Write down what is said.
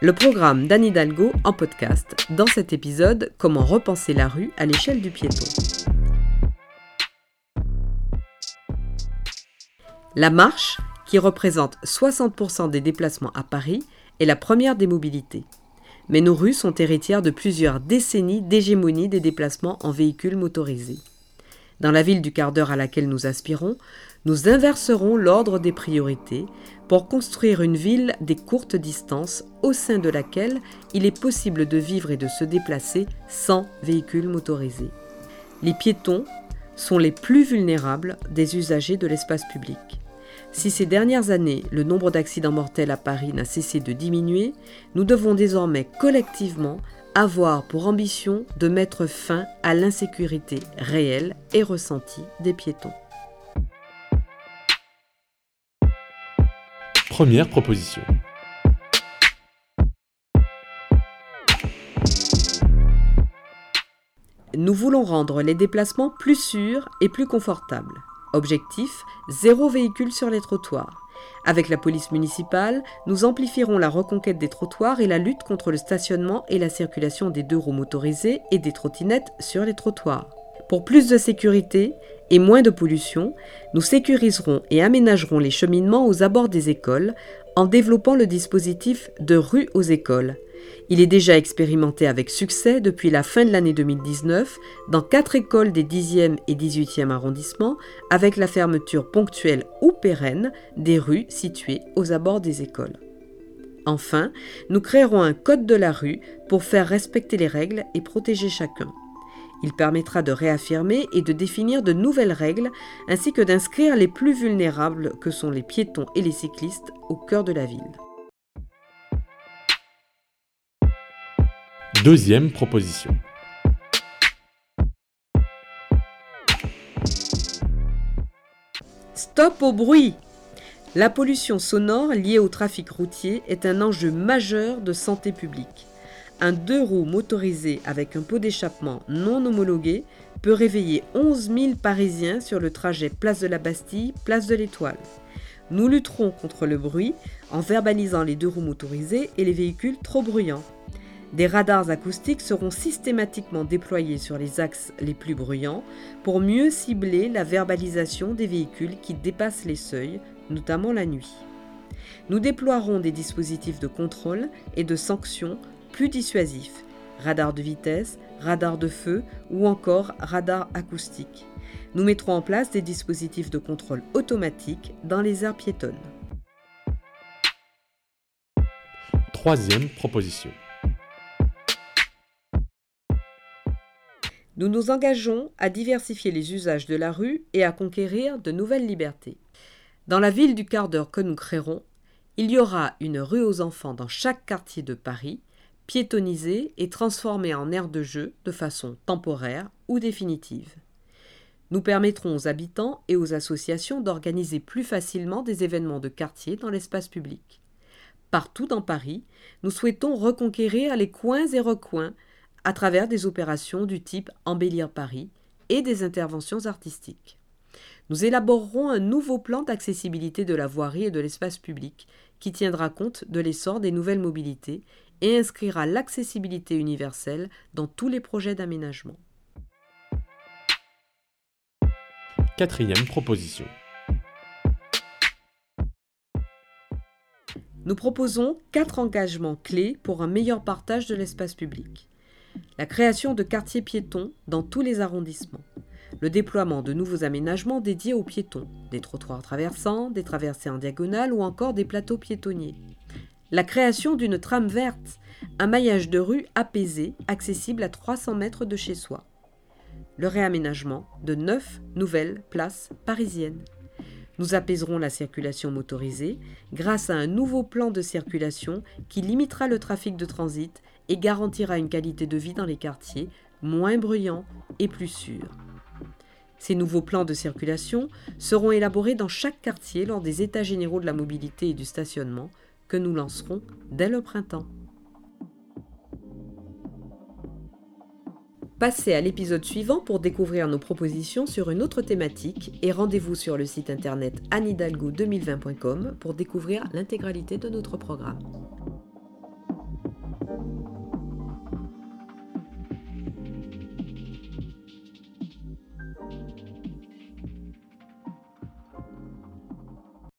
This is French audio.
Le programme d'Anne Hidalgo en podcast. Dans cet épisode, comment repenser la rue à l'échelle du piéton. La marche, qui représente 60% des déplacements à Paris, est la première des mobilités. Mais nos rues sont héritières de plusieurs décennies d'hégémonie des déplacements en véhicules motorisés. Dans la ville du quart d'heure à laquelle nous aspirons, nous inverserons l'ordre des priorités pour construire une ville des courtes distances au sein de laquelle il est possible de vivre et de se déplacer sans véhicules motorisés. Les piétons sont les plus vulnérables des usagers de l'espace public. Si ces dernières années, le nombre d'accidents mortels à Paris n'a cessé de diminuer, nous devons désormais collectivement avoir pour ambition de mettre fin à l'insécurité réelle et ressentie des piétons. Première proposition. Nous voulons rendre les déplacements plus sûrs et plus confortables. Objectif, zéro véhicule sur les trottoirs. Avec la police municipale, nous amplifierons la reconquête des trottoirs et la lutte contre le stationnement et la circulation des deux roues motorisées et des trottinettes sur les trottoirs. Pour plus de sécurité et moins de pollution, nous sécuriserons et aménagerons les cheminements aux abords des écoles en développant le dispositif de rue aux écoles. Il est déjà expérimenté avec succès depuis la fin de l'année 2019 dans quatre écoles des 10e et 18e arrondissements avec la fermeture ponctuelle ou pérenne des rues situées aux abords des écoles. Enfin, nous créerons un code de la rue pour faire respecter les règles et protéger chacun. Il permettra de réaffirmer et de définir de nouvelles règles ainsi que d'inscrire les plus vulnérables que sont les piétons et les cyclistes au cœur de la ville. Deuxième proposition. Stop au bruit La pollution sonore liée au trafic routier est un enjeu majeur de santé publique. Un deux roues motorisé avec un pot d'échappement non homologué peut réveiller 11 000 Parisiens sur le trajet Place de la Bastille, Place de l'Étoile. Nous lutterons contre le bruit en verbalisant les deux roues motorisées et les véhicules trop bruyants. Des radars acoustiques seront systématiquement déployés sur les axes les plus bruyants pour mieux cibler la verbalisation des véhicules qui dépassent les seuils, notamment la nuit. Nous déploierons des dispositifs de contrôle et de sanctions plus dissuasifs, radar de vitesse, radar de feu ou encore radar acoustique. Nous mettrons en place des dispositifs de contrôle automatique dans les aires piétonnes. Troisième proposition. Nous nous engageons à diversifier les usages de la rue et à conquérir de nouvelles libertés. Dans la ville du quart d'heure que nous créerons, il y aura une rue aux enfants dans chaque quartier de Paris piétonnisée et transformée en aire de jeu de façon temporaire ou définitive. Nous permettrons aux habitants et aux associations d'organiser plus facilement des événements de quartier dans l'espace public. Partout dans Paris, nous souhaitons reconquérir les coins et recoins à travers des opérations du type Embellir Paris et des interventions artistiques. Nous élaborerons un nouveau plan d'accessibilité de la voirie et de l'espace public qui tiendra compte de l'essor des nouvelles mobilités et inscrira l'accessibilité universelle dans tous les projets d'aménagement. Quatrième proposition. Nous proposons quatre engagements clés pour un meilleur partage de l'espace public. La création de quartiers piétons dans tous les arrondissements. Le déploiement de nouveaux aménagements dédiés aux piétons, des trottoirs traversants, des traversées en diagonale ou encore des plateaux piétonniers la création d'une trame verte, un maillage de rue apaisé, accessible à 300 mètres de chez soi. Le réaménagement de neuf nouvelles places parisiennes. Nous apaiserons la circulation motorisée grâce à un nouveau plan de circulation qui limitera le trafic de transit et garantira une qualité de vie dans les quartiers moins bruyants et plus sûrs. Ces nouveaux plans de circulation seront élaborés dans chaque quartier lors des États généraux de la mobilité et du stationnement que nous lancerons dès le printemps. Passez à l'épisode suivant pour découvrir nos propositions sur une autre thématique et rendez-vous sur le site internet anidalgo2020.com pour découvrir l'intégralité de notre programme.